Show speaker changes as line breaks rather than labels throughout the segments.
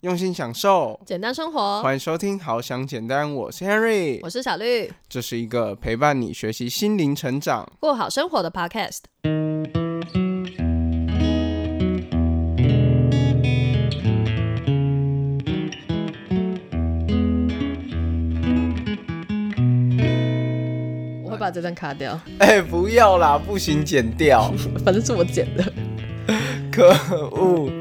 用心享受，
简单生活。
欢迎收听《好想简单》，我是 Henry，
我是小绿，
这是一个陪伴你学习心灵成长、
过好生活的 Podcast。我会把这段卡掉。
哎，不要啦，不行，剪掉，
反正是我剪的。
可恶。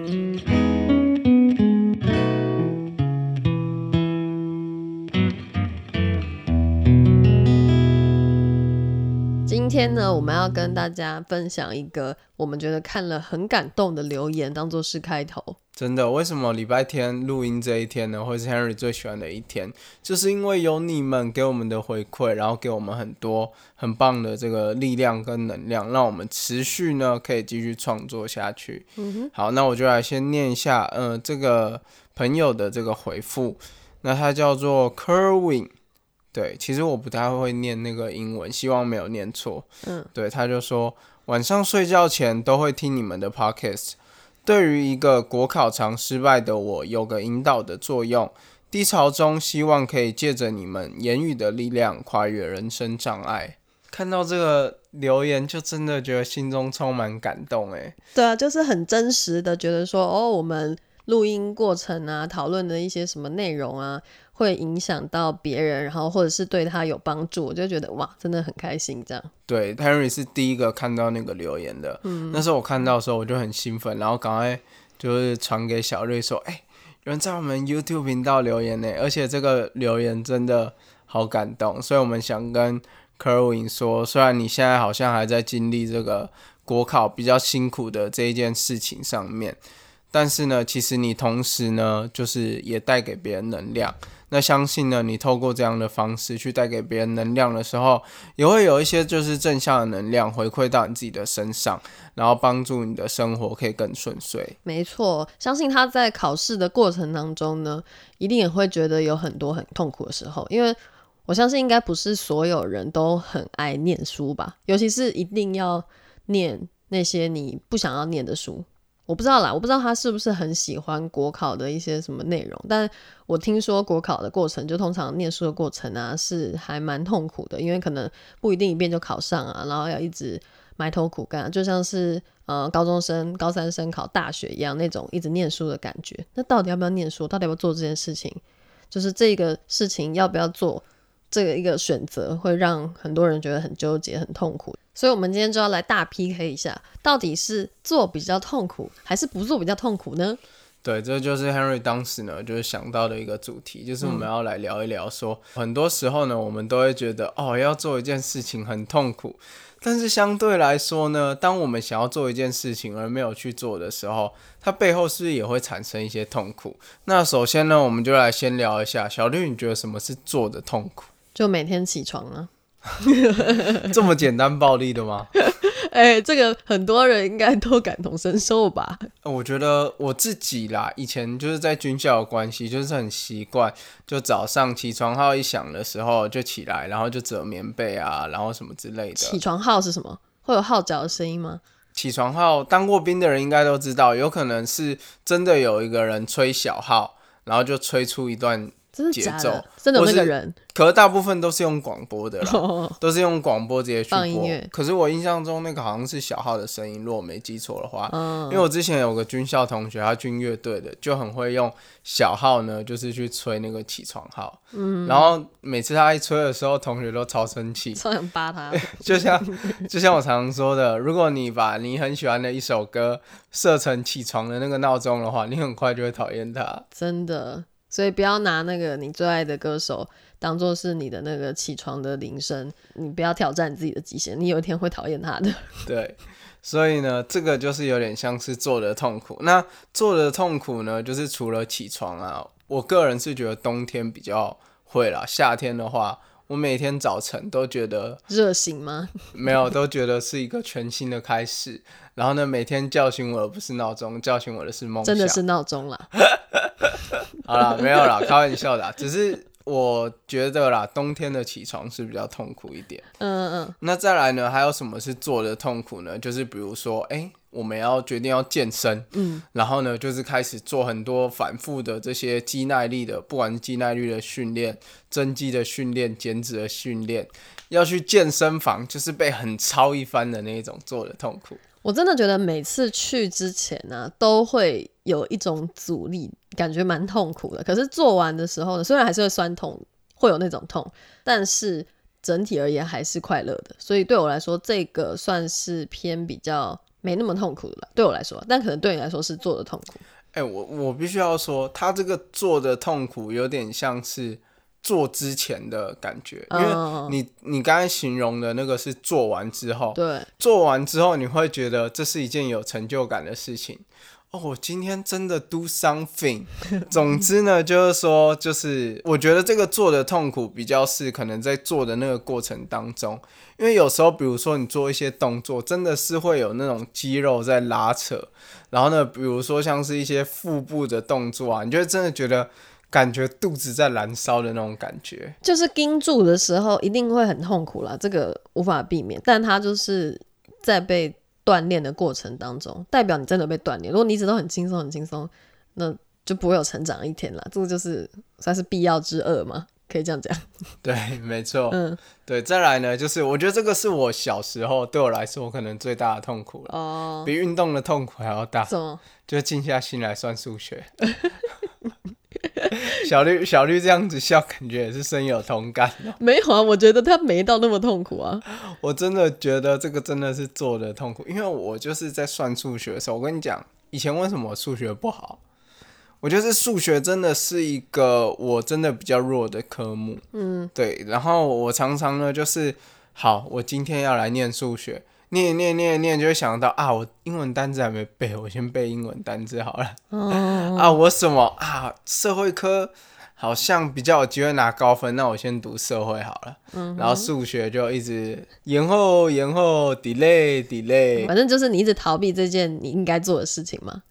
天呢，我们要跟大家分享一个我们觉得看了很感动的留言，当做是开头。
真的，为什么礼拜天录音这一天呢，会是 Henry 最喜欢的一天？就是因为有你们给我们的回馈，然后给我们很多很棒的这个力量跟能量，让我们持续呢可以继续创作下去。嗯哼。好，那我就来先念一下，呃，这个朋友的这个回复。那他叫做 Kerwin。对，其实我不太会念那个英文，希望没有念错。嗯，对，他就说晚上睡觉前都会听你们的 podcast，对于一个国考常失败的我，有个引导的作用。低潮中，希望可以借着你们言语的力量，跨越人生障碍。看到这个留言，就真的觉得心中充满感动。哎，
对啊，就是很真实的觉得说，哦，我们录音过程啊，讨论的一些什么内容啊。会影响到别人，然后或者是对他有帮助，我就觉得哇，真的很开心这样。
对，Henry 是第一个看到那个留言的，嗯，那时候我看到的时候我就很兴奋，然后赶快就是传给小瑞说，哎，有人在我们 YouTube 频道留言呢，而且这个留言真的好感动，所以我们想跟 Kerwin 说，虽然你现在好像还在经历这个国考比较辛苦的这一件事情上面，但是呢，其实你同时呢，就是也带给别人能量。那相信呢，你透过这样的方式去带给别人能量的时候，也会有一些就是正向的能量回馈到你自己的身上，然后帮助你的生活可以更顺遂。
没错，相信他在考试的过程当中呢，一定也会觉得有很多很痛苦的时候，因为我相信应该不是所有人都很爱念书吧，尤其是一定要念那些你不想要念的书。我不知道啦，我不知道他是不是很喜欢国考的一些什么内容，但我听说国考的过程，就通常念书的过程啊，是还蛮痛苦的，因为可能不一定一遍就考上啊，然后要一直埋头苦干，就像是呃高中生、高三生考大学一样那种一直念书的感觉。那到底要不要念书？到底要不要做这件事情？就是这个事情要不要做？这个一个选择会让很多人觉得很纠结、很痛苦，所以我们今天就要来大 PK 一下，到底是做比较痛苦，还是不做比较痛苦呢？
对，这就是 Henry 当时呢就是想到的一个主题，就是我们要来聊一聊，说很多时候呢，我们都会觉得哦，要做一件事情很痛苦，但是相对来说呢，当我们想要做一件事情而没有去做的时候，它背后是不是也会产生一些痛苦？那首先呢，我们就来先聊一下，小绿，你觉得什么是做的痛苦？
就每天起床啊，
这么简单暴力的吗？
哎，这个很多人应该都感同身受吧？
我觉得我自己啦，以前就是在军校的关系，就是很习惯，就早上起床号一响的时候就起来，然后就折棉被啊，然后什么之类的。
起床号是什么？会有号角的声音吗？
起床号，当过兵的人应该都知道，有可能是真的有一个人吹小号，然后就吹出一段。节奏
真的有那个人，
可是大部分都是用广播的，都是用广播直接去播。可是我印象中那个好像是小号的声音，如果我没记错的话。因为我之前有个军校同学，他军乐队的，就很会用小号呢，就是去吹那个起床号。嗯，然后每次他一吹的时候，同学都超生气，
超想扒他。
就像就像我常常说的，如果你把你很喜欢的一首歌设成起床的那个闹钟的话，你很快就会讨厌它。
真的。所以不要拿那个你最爱的歌手当做是你的那个起床的铃声，你不要挑战自己的极限，你有一天会讨厌他的。
对，所以呢，这个就是有点像是做的痛苦。那做的痛苦呢，就是除了起床啊，我个人是觉得冬天比较会啦，夏天的话。我每天早晨都觉得
热醒吗？
没有，都觉得是一个全新的开始。然后呢，每天叫醒我的不是闹钟，叫醒我的是梦想。
真的是 闹钟啦。
好了，没有啦，开玩笑的。只是我觉得啦，冬天的起床是比较痛苦一点。
嗯嗯
那再来呢，还有什么是做的痛苦呢？就是比如说，哎、我们要决定要健身，
嗯，
然后呢，就是开始做很多反复的这些肌耐力的，不管是肌耐力的训练、增肌的训练、减脂的训练，要去健身房，就是被很操一番的那一种做的痛苦。
我真的觉得每次去之前呢、都会有一种阻力，感觉蛮痛苦的。可是做完的时候呢，虽然还是会酸痛，会有那种痛，但是整体而言还是快乐的。所以对我来说，这个算是偏比较没那么痛苦了。对我来说，但可能对你来说是做的痛苦。
哎、我我必须要说，他这个做的痛苦有点像是做之前的感觉，因
嗯
为你你刚才形容的那个是做完之后，
对，
做完之后你会觉得这是一件有成就感的事情。哦，我今天真的 do something。总之呢，就是说，就是我觉得这个做的痛苦比较是可能在做的那个过程当中，因为有时候，比如说你做一些动作，真的是会有那种肌肉在拉扯，然后呢，比如说像是一些腹部的动作啊，你就会真的觉得感觉肚子在燃烧的那种感觉。
就是盯住的时候一定会很痛苦啦，这个无法避免。但它就是在被锻炼的过程当中，代表你真的被锻炼。如果你一直都很轻松、很轻松，那就不会有成长一天啦。这个就是算是必要之恶嘛，可以这样讲。
对，没错。
嗯，
对，再来呢，就是我觉得这个是我小时候对我来说可能最大的痛苦了，
哦，
比运动的痛苦还要大，
什么？
就静下心来算数学。小绿，小绿这样子笑，感觉也是深有同感哦。
没有啊，我觉得他没到那么痛苦啊。
我真的觉得这个真的是做的痛苦，因为我就是在算数学的时候，我跟你讲，以前为什么我数学不好？我觉得数学真的是一个我真的比较弱的科目，
嗯，
对。然后我常常呢，就是好，我今天要来念数学，念念念念，就会想到啊，我英文单字还没背，我先背英文单字好了。
哦，
啊，我什么啊，社会科好像比较有机会拿高分，那我先读社会好了。
嗯
然后数学就一直延后延后，delay delay。
反正就是你一直逃避这件你应该做的事情嘛。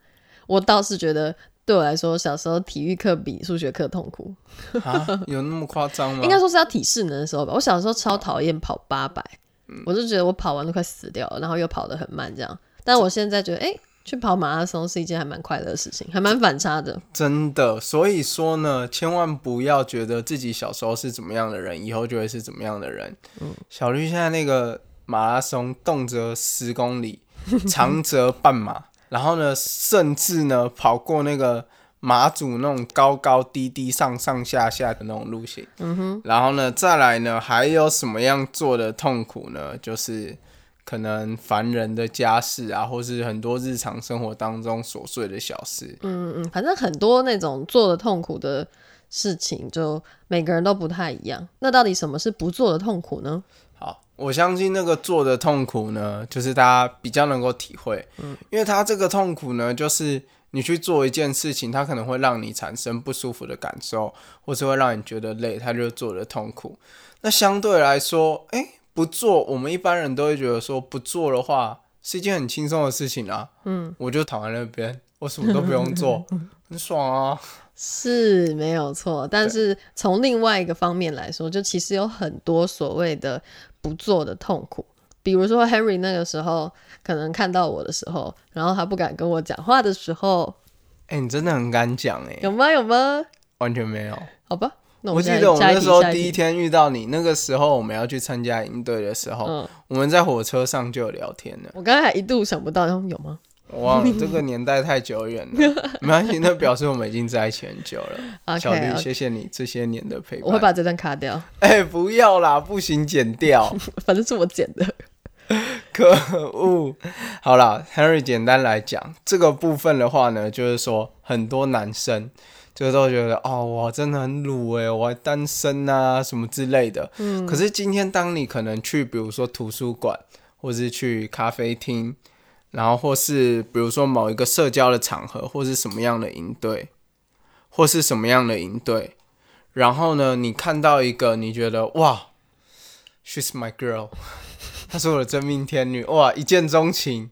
我倒是觉得。对我来说，小时候体育课比数学课痛苦，
啊，有那么夸张吗？
应该说是要体适能的时候吧。我小时候超讨厌跑八百、
嗯
我就觉得我跑完都快死掉了，然后又跑得很慢这样。但我现在觉得，哎、去跑马拉松是一件还蛮快乐的事情，还蛮反差的。
真的，所以说呢，千万不要觉得自己小时候是怎么样的人，以后就会是怎么样的人。
嗯
小绿现在那个马拉松，动辄十公里，长则半马，然后呢，甚至呢跑过那个马祖那种高高低低、上上下下的那种路线。
嗯哼，
然后呢，再来呢，还有什么样做的痛苦呢？就是可能烦人的家事啊，或是很多日常生活当中琐碎的小事。
嗯嗯，反正很多那种做的痛苦的事情，就每个人都不太一样。那到底什么是不做的痛苦呢？
好，我相信那个做的痛苦呢，就是大家比较能够体会，嗯，因为他这个痛苦呢，就是你去做一件事情，它可能会让你产生不舒服的感受，或是会让你觉得累，它就做的痛苦。那相对来说，哎、不做，我们一般人都会觉得说，不做的话是一件很轻松的事情啊，嗯，我就躺在那边，我什么都不用做，很爽啊。
是没有错，但是从另外一个方面来说，就其实有很多所谓的不做的痛苦。比如说 Henry 那个时候可能看到我的时候，然后他不敢跟我讲话的时候，
哎、你真的很敢讲哎、
有吗？有吗？
完全没有。
好吧，那
我记得我们那时候第一天遇到你，那个时候我们要去参加营队的时候，
嗯，
我们在火车上就有聊天了。
我刚才还一度想不到，有吗？
我忘了这个年代太久远了，没关系，那表示我们已经在一起很久了。小绿谢谢你这些年的陪伴。
我会把这段卡掉，
哎、不要啦，不行，剪掉，
反正是我剪的。
可恶。好啦 h e n r y 简单来讲，这个部分的话呢，就是说很多男生就都觉得哦，我真的很鲁诶，我还单身啊什么之类的。
嗯，
可是今天当你可能去，比如说图书馆，或是去咖啡厅，然后或是比如说某一个社交的场合，或是什么样的营队，或是什么样的营队，然后呢，你看到一个你觉得哇，she's my girl，她是我的真命天女，哇，一见钟情，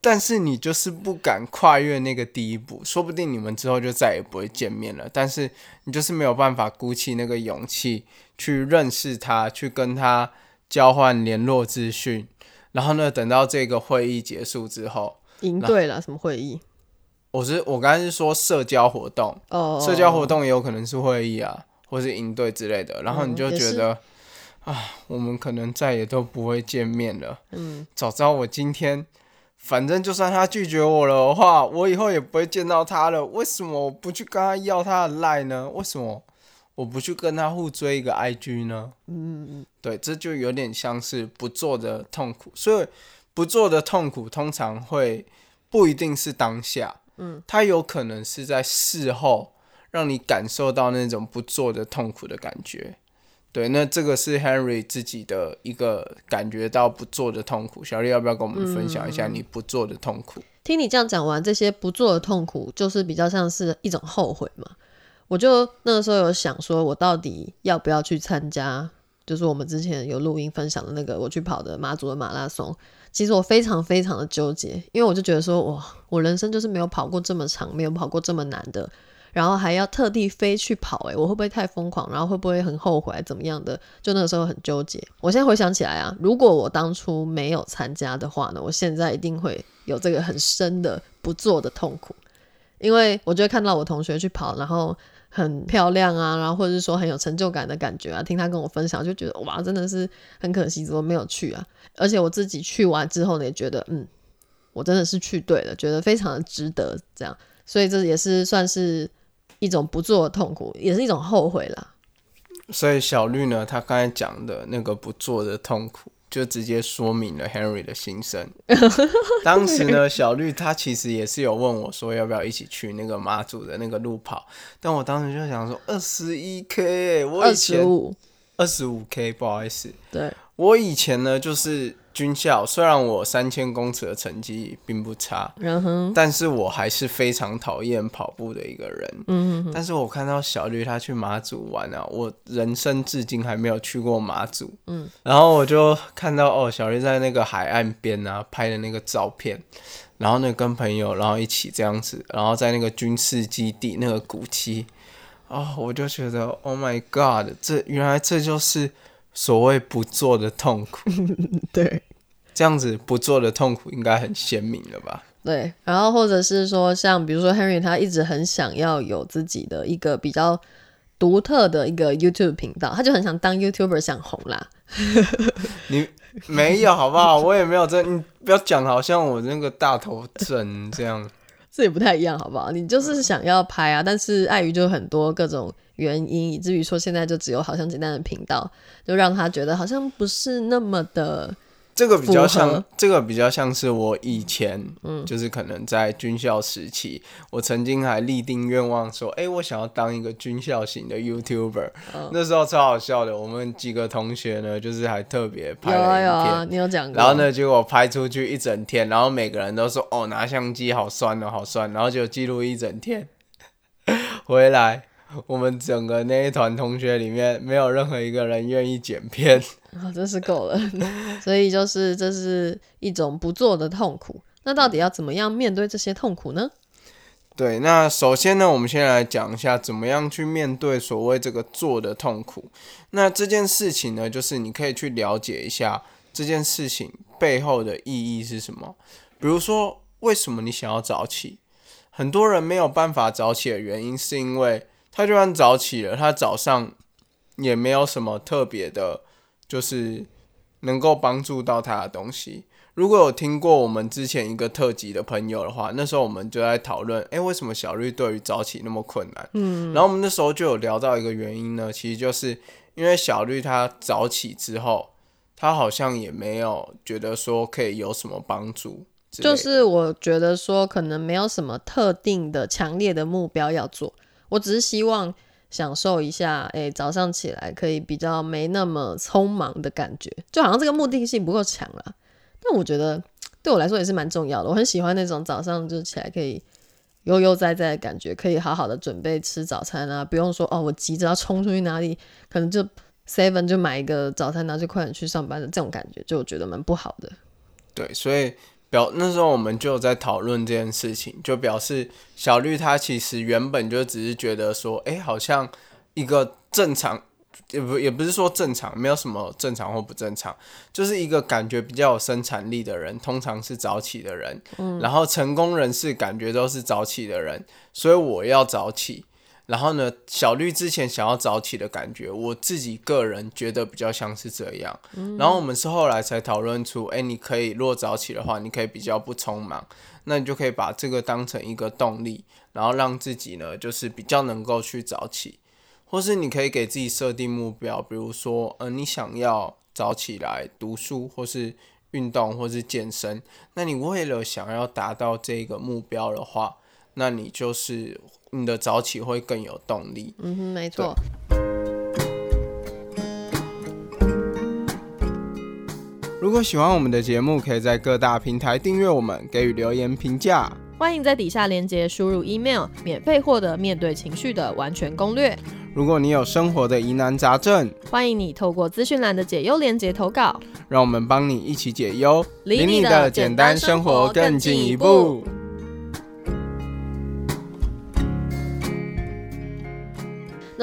但是你就是不敢跨越那个第一步，说不定你们之后就再也不会见面了。但是你就是没有办法鼓起那个勇气去认识她，去跟她交换联络资讯。然后呢，等到这个会议结束之后，
赢对了什么会议？
我是我刚才是说社交活动，
哦，
社交活动也有可能是会议啊，或是营队之类的。然后你就觉得、啊，我们可能再也都不会见面了。
嗯，
早知道我今天，反正就算他拒绝我了的话，我以后也不会见到他了。为什么我不去跟他要他的赖呢？为什么我不去跟他互追一个 IG 呢？
嗯嗯
对，这就有点像是不做的痛苦，所以不做的痛苦通常会不一定是当下，
嗯，
它有可能是在事后让你感受到那种不做的痛苦的感觉。对，那这个是 Henry 自己的一个感觉到不做的痛苦。小丽要不要跟我们分享一下你不做的痛苦？
听你这样讲完，这些不做的痛苦，就是比较像是一种后悔嘛。我就那个时候有想说，我到底要不要去参加，就是我们之前有录音分享的那个我去跑的马祖的马拉松。其实我非常非常的纠结，因为我就觉得说，哇，我人生就是没有跑过这么长，没有跑过这么难的，然后还要特地飞去跑、欸，我会不会太疯狂？然后会不会很后悔？怎么样的？就那个时候很纠结。我现在回想起来啊，如果我当初没有参加的话呢，我现在一定会有这个很深的不做的痛苦，因为我就看到我同学去跑，然后很漂亮啊，然后或者是说很有成就感的感觉啊，听他跟我分享，就觉得哇，真的是很可惜，怎么没有去啊？而且我自己去完之后呢，也觉得嗯，我真的是去对了，觉得非常的值得这样，所以这也是算是一种不做的痛苦，也是一种后悔啦。
所以小绿呢，他刚才讲的那个不做的痛苦，就直接说明了 Henry 的心声。当时呢，小绿他其实也是有问我说要不要一起去那个马祖的那个路跑，但我当时就想说二十一 K，我以前二十五 K，不好意思，
对，
我以前呢就是军校，虽然我三千公尺的成绩并不差，但是我还是非常讨厌跑步的一个人。
嗯，
但是我看到小绿他去马祖玩啊，我人生至今还没有去过马祖。
嗯，
然后我就看到哦，小绿在那个海岸边啊拍的那个照片，然后呢跟朋友然后一起这样子，然后在那个军事基地那个古迹，哦，我就觉得 Oh my God，这原来这就是所谓不做的痛苦。
对。
这样子不做的痛苦应该很鲜明了吧？
对，然后或者是说，像比如说 Henry，他一直很想要有自己的一个比较独特的一个 YouTube 频道，他就很想当 YouTuber，想红啦。
你没有好不好？我也没有这，你不要讲好像我那个大头症这样。
这也不太一样，好不好？你就是想要拍啊，但是碍于就很多各种原因，以至于说现在就只有好像简单的频道，就让他觉得好像不是那么的
这个比较像，这个比较像是我以前，嗯，就是可能在军校时期，我曾经还立定愿望说，哎、我想要当一个军校型的 YouTuber。那时候超好笑的，我们几个同学呢，就是还特别拍了影片，
有啊，你有讲过。
然后？呢，结果拍出去一整天，然后每个人都说：“哦，拿相机好酸哦，好酸。”然后就记录一整天，回来 我们整个那一团同学里面，没有任何一个人愿意剪片。
啊，真是够了。所以就是这是一种不做的痛苦。那到底要怎么样面对这些痛苦呢？
对，那首先呢，我们先来讲一下怎么样去面对所谓这个做的痛苦。那这件事情呢，就是你可以去了解一下这件事情背后的意义是什么。比如说，为什么你想要早起？很多人没有办法早起的原因，是因为他就算早起了，他早上也没有什么特别的，就是能够帮助到他的东西。如果有听过我们之前一个特辑的朋友的话，那时候我们就在讨论，诶，为什么小绿对于早起那么困难？嗯，然后我们那时候就有聊到一个原因呢，其实就是因为小绿他早起之后，他好像也没有觉得说可以有什么帮助
就是我觉得说，可能没有什么特定的强烈的目标要做，我只是希望享受一下，哎、早上起来可以比较没那么匆忙的感觉，就好像这个目的性不够强啦。但我觉得对我来说也是蛮重要的，我很喜欢那种早上就起来可以悠悠哉哉的感觉，可以好好的准备吃早餐啊，不用说哦，我急着要冲出去哪里，可能就 seven 就买一个早餐，然后就快点去上班的这种感觉，就我觉得蛮不好的。
对，所以表那时候我们就有在讨论这件事情，就表示小绿他其实原本就只是觉得说，哎，好像一个正常。也不也不是说正常，没有什么正常或不正常，就是一个感觉比较有生产力的人，通常是早起的人，嗯，然后成功人士感觉都是早起的人，所以我要早起。然后呢，小绿之前想要早起的感觉，我自己个人觉得比较像是这样。然后我们是后来才讨论出，哎，你可以若早起的话，你可以比较不匆忙，那你就可以把这个当成一个动力，然后让自己呢，就是比较能够去早起。或是你可以给自己设定目标，比如说，呃，你想要早起来读书，或是运动，或是健身。那你为了想要达到这个目标的话，那你就是你的早起会更有动力。
嗯哼，没错。
如果喜欢我们的节目，可以在各大平台订阅我们，给予留言评价。
欢迎在底下链接输入 email，免费获得面对情绪的完全攻略。
如果你有生活的疑难杂症，
欢迎你透过资讯栏的解忧链接投稿，
让我们帮你一起解忧，离你的简单生活更进一步。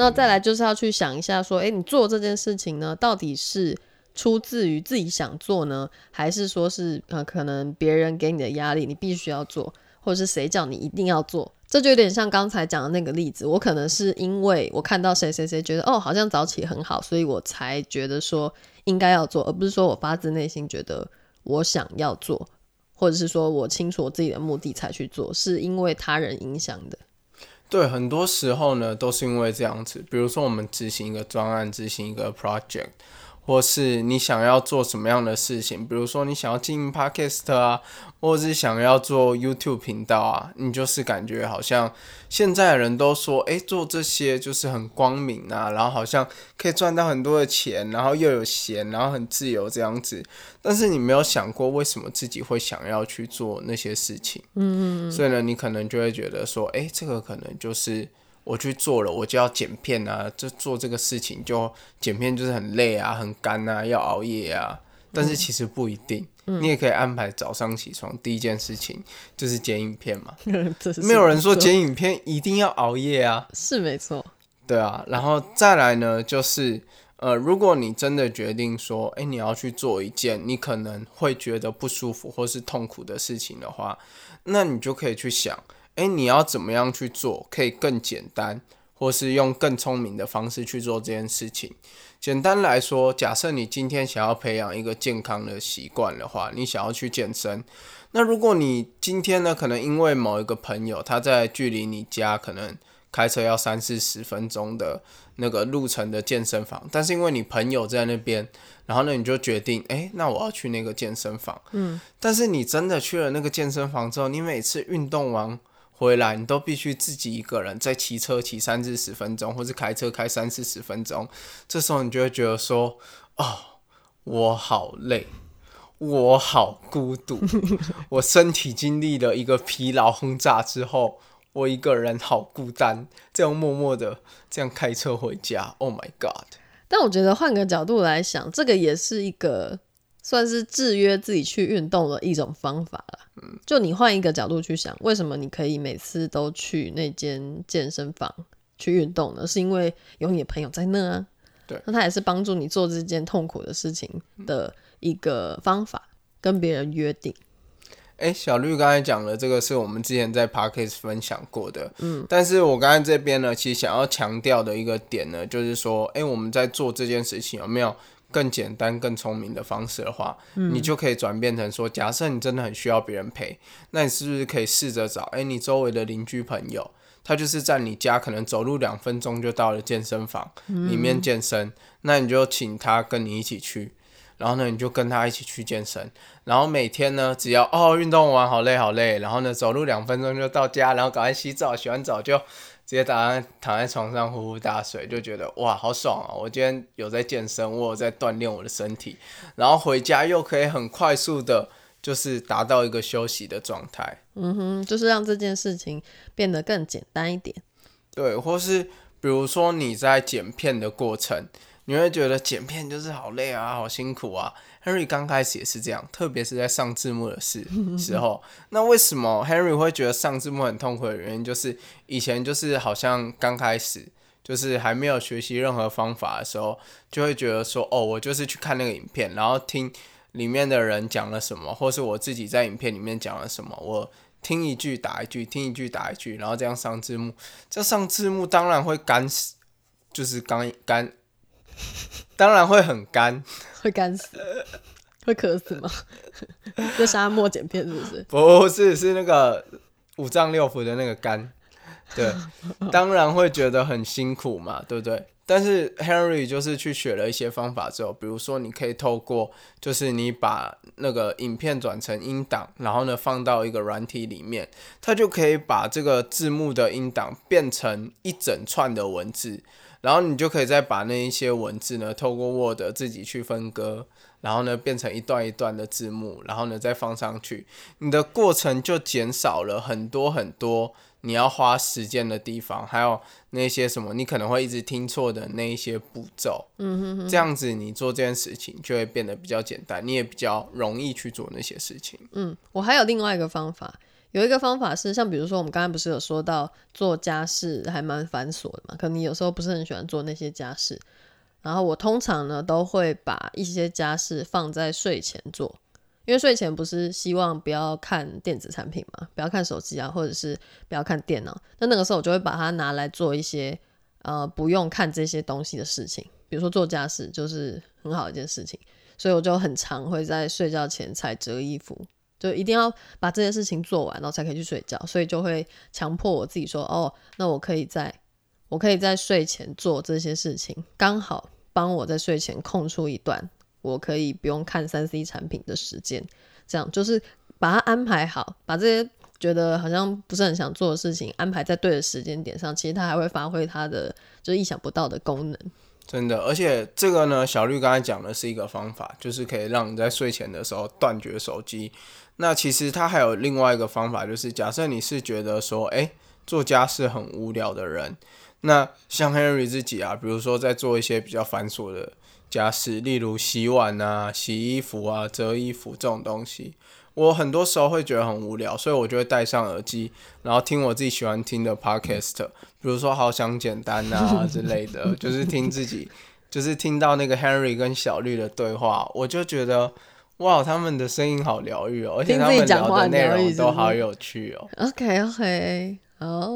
那再来就是要去想一下，说，哎，你做这件事情呢，到底是出自于自己想做呢，还是说是呃，可能别人给你的压力，你必须要做，或者是谁叫你一定要做？这就有点像刚才讲的那个例子，我可能是因为我看到谁谁谁觉得哦，好像早起很好，所以我才觉得说应该要做，而不是说我发自内心觉得我想要做，或者是说我清楚我自己的目的才去做，是因为他人影响的。
对，很多时候呢都是因为这样子，比如说我们执行一个专案，执行一个 project。或是你想要做什么样的事情，比如说你想要经营 podcast 啊，或者是想要做 YouTube 频道啊，你就是感觉好像现在的人都说，哎，做这些就是很光明啊，然后好像可以赚到很多的钱，然后又有闲，然后很自由这样子。但是你没有想过，为什么自己会想要去做那些事情？嗯嗯。所以呢，你可能就会觉得说，哎，这个可能就是。我去做了，我就要剪片啊，就做这个事情，就剪片就是很累啊，很干啊，要熬夜啊。但是其实不一定，你也可以安排早上起床第一件事情就是剪影片嘛。没有人说剪影片一定要熬夜啊。
是没错。
对啊，然后再来呢，就是呃，如果你真的决定说，哎，你要去做一件你可能会觉得不舒服或是痛苦的事情的话，那你就可以去想。哎，你要怎么样去做，可以更简单，或是用更聪明的方式去做这件事情？简单来说，假设你今天想要培养一个健康的习惯的话，你想要去健身。那如果你今天呢，可能因为某一个朋友他在距离你家可能开车要三四十分钟的那个路程的健身房，但是因为你朋友在那边，然后呢你就决定，哎，那我要去那个健身房。嗯。但是你真的去了那个健身房之后，你每次运动完。回来你都必须自己一个人在骑车骑三至十分钟，或是开车开三四十分钟。这时候你就会觉得说：“哦，我好累，我好孤独，我身体经历了一个疲劳轰炸之后，我一个人好孤单。”这样默默的这样开车回家。Oh my god！
但我觉得换个角度来想，这个也是一个。算是制约自己去运动的一种方法了。嗯，就你换一个角度去想，为什么你可以每次都去那间健身房去运动呢？是因为有你的朋友在那啊。
对，
那他也是帮助你做这件痛苦的事情的一个方法，跟别人约定。
哎，小绿刚才讲的，这个是我们之前在 Parkes 分享过的。嗯，但是我刚才这边呢，其实想要强调的一个点呢，就是说，哎，我们在做这件事情有没有？更简单、更聪明的方式的话，你就可以转变成说：假设你真的很需要别人陪，那你是不是可以试着找？哎，你周围的邻居朋友，他就是在你家可能走路两分钟就到了健身房里面健身，那你就请他跟你一起去，然后呢，你就跟他一起去健身，然后每天呢，只要哦运动完好累好累，然后呢走路两分钟就到家，然后赶快洗澡，洗完澡就。直接打在躺在床上呼呼大睡，就觉得哇好爽啊！我今天有在健身，我有在锻炼我的身体，然后回家又可以很快速的，就是达到一个休息的状态。
嗯哼，就是让这件事情变得更简单一点。
对，或是比如说你在剪片的过程，你会觉得剪片就是好累啊，好辛苦啊。Henry 刚开始也是这样，特别是在上字幕的时 时候。那为什么 Henry 会觉得上字幕很痛苦的原因，就是以前就是好像刚开始，就是还没有学习任何方法的时候，就会觉得说，哦，我就是去看那个影片，然后听里面的人讲了什么，或是我自己在影片里面讲了什么，我听一句打一句，听一句打一句，然后这样上字幕。这上字幕当然会干，就是干干，当然会很干。
会干死，会渴死吗？在沙漠剪片是不是？
不是，是那个五脏六腑的那个肝。对，当然会觉得很辛苦嘛，对不对？但是 Henry 就是去学了一些方法之后，比如说你可以透过，就是你把那个影片转成音档，然后呢放到一个软体里面，它就可以把这个字幕的音档变成一整串的文字。然后你就可以再把那一些文字呢，透过 Word 自己去分割，然后呢变成一段一段的字幕，然后呢再放上去，你的过程就减少了很多很多你要花时间的地方，还有那些什么你可能会一直听错的那一些步骤。嗯哼哼，这样子你做这件事情就会变得比较简单，你也比较容易去做那些事情。
嗯，我还有另外一个方法。有一个方法是，像比如说我们刚刚不是有说到做家事还蛮繁琐的嘛，可能你有时候不是很喜欢做那些家事。然后我通常呢都会把一些家事放在睡前做，因为睡前不是希望不要看电子产品嘛，不要看手机啊，或者是不要看电脑。那那个时候我就会把它拿来做一些呃不用看这些东西的事情，比如说做家事就是很好一件事情，所以我就很常会在睡觉前才折衣服。就一定要把这件事情做完，然后才可以去睡觉，所以就会强迫我自己说：“哦，那我可以在，我可以在睡前做这些事情，刚好帮我在睡前空出一段，我可以不用看三 C 产品的时间。这样就是把它安排好，把这些觉得好像不是很想做的事情安排在对的时间点上，其实它还会发挥它的就意想不到的功能。
真的，而且这个呢，小绿刚才讲的是一个方法，就是可以让你在睡前的时候断绝手机。那其实他还有另外一个方法，就是假设你是觉得说，哎，做家事很无聊的人，那像 Henry 自己啊，比如说在做一些比较繁琐的家事，例如洗碗啊、洗衣服啊、折衣服这种东西，我很多时候会觉得很无聊，所以我就会戴上耳机，然后听我自己喜欢听的 Podcast，比如说《好想简单》啊 之类的，就是听自己，就是听到那个 Henry 跟小绿的对话，我就觉得。哇，他们的声音好疗愈哦，而且他们聊的内容都好有趣哦。
OK OK，好。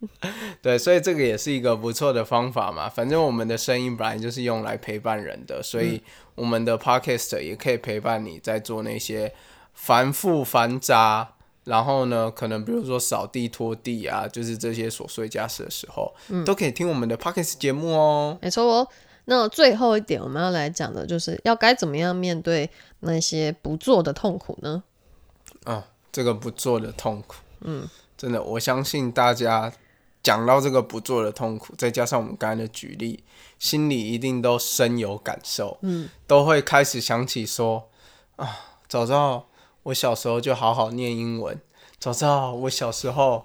对，所以这个也是一个不错的方法嘛。反正我们的声音本来就是用来陪伴人的，所以我们的 Podcast 也可以陪伴你在做那些繁复繁杂，然后呢，可能比如说扫地拖地啊，就是这些琐碎家事的时候，都可以听我们的 Podcast 节目哦。
没错哦。那最后一点，我们要来讲的就是要该怎么样面对那些不做的痛苦呢？
啊，这个不做的痛苦，嗯，真的，我相信大家讲到这个不做的痛苦，再加上我们刚才的举例，心里一定都深有感受，嗯，都会开始想起说啊，早知道我小时候就好好念英文，早知道我小时候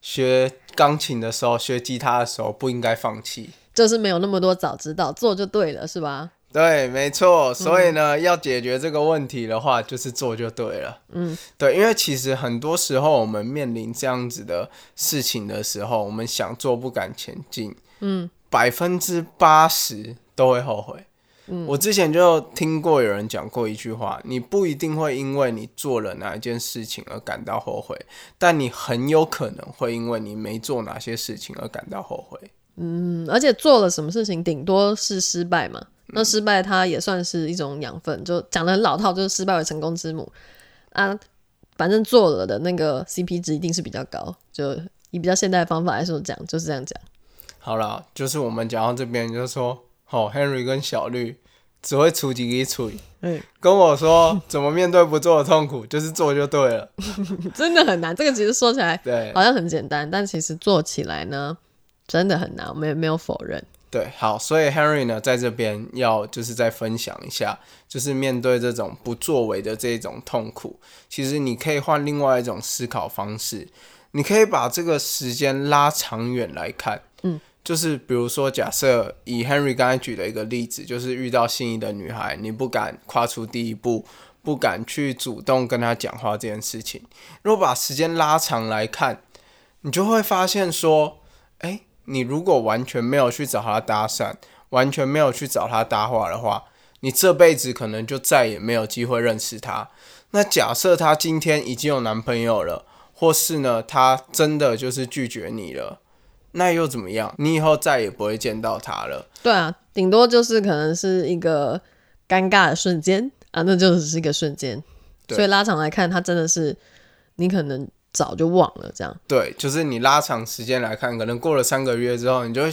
学钢琴的时候，学吉他的时候不应该放弃。
就是没有那么多早知道，做就对了，是吧？
对，没错。所以呢，要解决这个问题的话，就是做就对了。嗯，对，因为其实很多时候我们面临这样子的事情的时候，我们想做不敢前进，嗯，百分之八十都会后悔。嗯，我之前就听过有人讲过一句话：你不一定会因为你做了哪一件事情而感到后悔，但你很有可能会因为你没做哪些事情而感到后悔。
嗯，而且做了什么事情，顶多是失败嘛。那失败它也算是一种养分，就讲的很老套，就是失败为成功之母啊。反正做了的那个 CP 值一定是比较高，就以比较现代的方法来说讲，就是这样讲。
好了，就是我们讲到这边，就是说，好，Henry 跟小绿只会出几个处，嗯，跟我说怎么面对不做的痛苦，就是做就对了。
真的很难，这个其实说起来 对，好像很简单，但其实做起来呢。真的很难，没没有否认。
对，好，所以 Henry 呢，在这边要就是再分享一下，就是面对这种不作为的这种痛苦，其实你可以换另外一种思考方式，你可以把这个时间拉长远来看，嗯，就是比如说，假设以 Henry 刚才举的一个例子，就是遇到心仪的女孩，你不敢跨出第一步，不敢去主动跟她讲话这件事情。如果把时间拉长来看，你就会发现说，哎，你如果完全没有去找他搭讪，完全没有去找他搭话的话，你这辈子可能就再也没有机会认识他。那假设他今天已经有男朋友了，或是呢，他真的就是拒绝你了，那又怎么样？你以后再也不会见到他了。
对啊，顶多就是可能是一个尴尬的瞬间啊，那就只是一个瞬间。所以拉长来看，他真的是你可能早就忘了这样。
对，就是你拉长时间来看，可能过了三个月之后，你就会，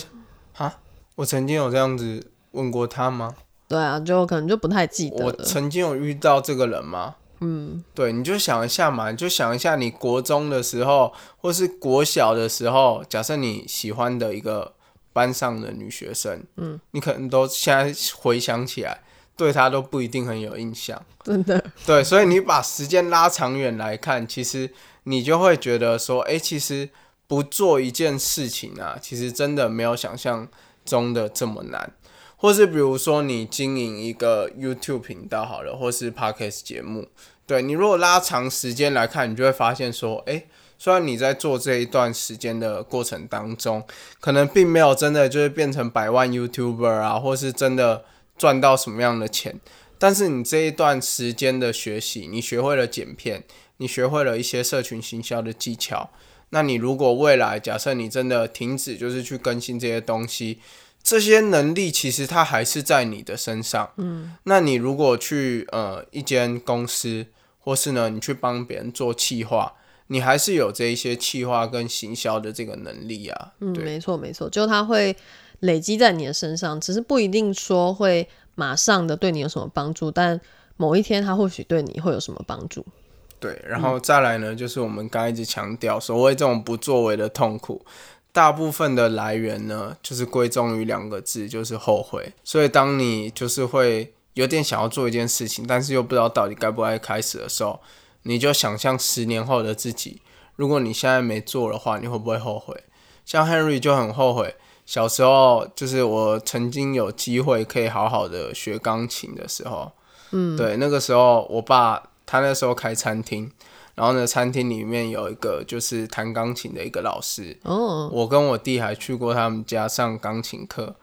啊，我曾经有这样子问过他吗？
对啊，就可能就不太记得
我
了。
曾经有遇到这个人吗？嗯，对，你就想一下嘛，你就想一下你国中的时候，或是国小的时候，假设你喜欢的一个班上的女学生，嗯，你可能都现在回想起来，对她都不一定很有印象。
真的，
对，所以你把时间拉长远来看，其实你就会觉得说，哎、其实不做一件事情啊，其实真的没有想象中的这么难。或是比如说你经营一个 YouTube 频道好了，或是 Podcast 节目，对你如果拉长时间来看，你就会发现说，哎、虽然你在做这一段时间的过程当中，可能并没有真的就是变成百万 YouTuber 啊，或是真的赚到什么样的钱，但是你这一段时间的学习，你学会了剪片，你学会了一些社群行销的技巧。那你如果未来假设你真的停止，就是去更新这些东西，这些能力其实它还是在你的身上。嗯，那你如果去呃一间公司，或是呢你去帮别人做企划，你还是有这一些企划跟行销的这个能力啊。
嗯，没错没错，就它会累积在你的身上，只是不一定说会马上的对你有什么帮助，但某一天它或许对你会有什么帮助。
对，然后再来呢，就是我们刚一直强调，所谓这种不作为的痛苦，大部分的来源呢，就是归宗于两个字，就是后悔。所以当你就是会有点想要做一件事情，但是又不知道到底该不该开始的时候，你就想象十年后的自己，如果你现在没做的话，你会不会后悔？像 Henry 就很后悔，小时候就是我曾经有机会可以好好的学钢琴的时候，嗯，对，那个时候我爸他那时候开餐厅，然后呢，餐厅里面有一个就是弹钢琴的一个老师，
哦，
我跟我弟还去过他们家上钢琴课。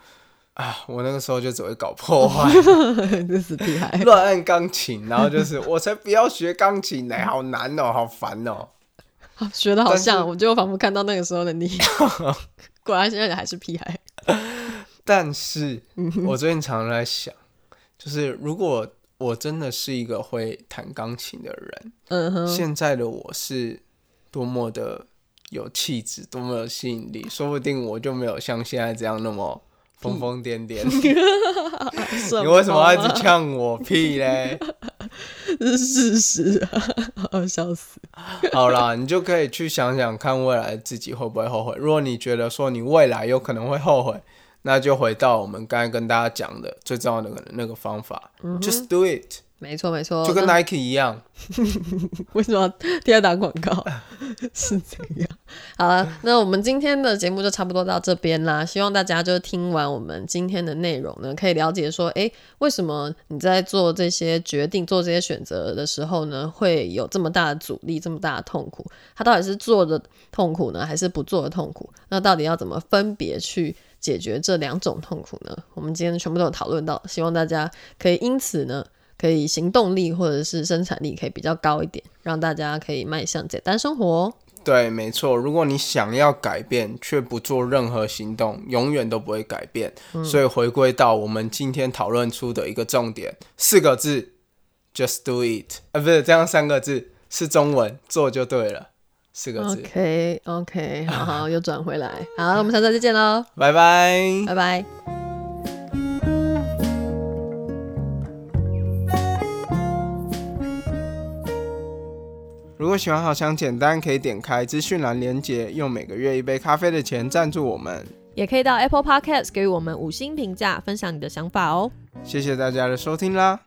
啊，我那个时候就只会搞破坏，
这是厉害。
乱按钢琴，然后就是我才不要学钢琴呢，好难哦，好烦哦。
学的好像，我就仿佛看到那个时候的你。果然现在还是屁孩。
但是我最近常常在想，就是如果我真的是一个会弹钢琴的人，
嗯哼，
现在的我是多么的有气质，多么有吸引力，说不定我就没有像现在这样那么疯疯癫癫。
你
你为什么要一直呛我屁嘞？
这是事实啊！好笑死。
好啦，你就可以去想想看未来自己会不会后悔。如果你觉得说你未来有可能会后悔，那就回到我们刚才跟大家讲的最重要的那个方法、j u s t do it，
没错没错，
就跟 Nike 一样。
为什么要替他打广告？是这样。好了，那我们今天的节目就差不多到这边啦。希望大家就听完我们今天的内容呢，可以了解说，诶，为什么你在做这些决定、做这些选择的时候呢，会有这么大的阻力、这么大的痛苦？它到底是做的痛苦呢，还是不做的痛苦？那到底要怎么分别去解决这两种痛苦呢？我们今天全部都有讨论到，希望大家可以因此呢。可以行动力或者是生产力可以比较高一点，让大家可以迈向简单生活哦。
对，没错。如果你想要改变，却不做任何行动，永远都不会改变。所以回归到我们今天讨论出的一个重点，四个字：just do it。啊，不是这样，三个字是中文，做就对了。四个字。
OK OK，好好又转回来，好，我们下次再见喽，
拜拜。
拜拜。
如果喜欢好想简单，可以点开资讯栏连接，用每个月一杯咖啡的钱赞助我们。
也可以到 Apple Podcast 给予我们五星评价，分享你的想法哦。
谢谢大家的收听啦。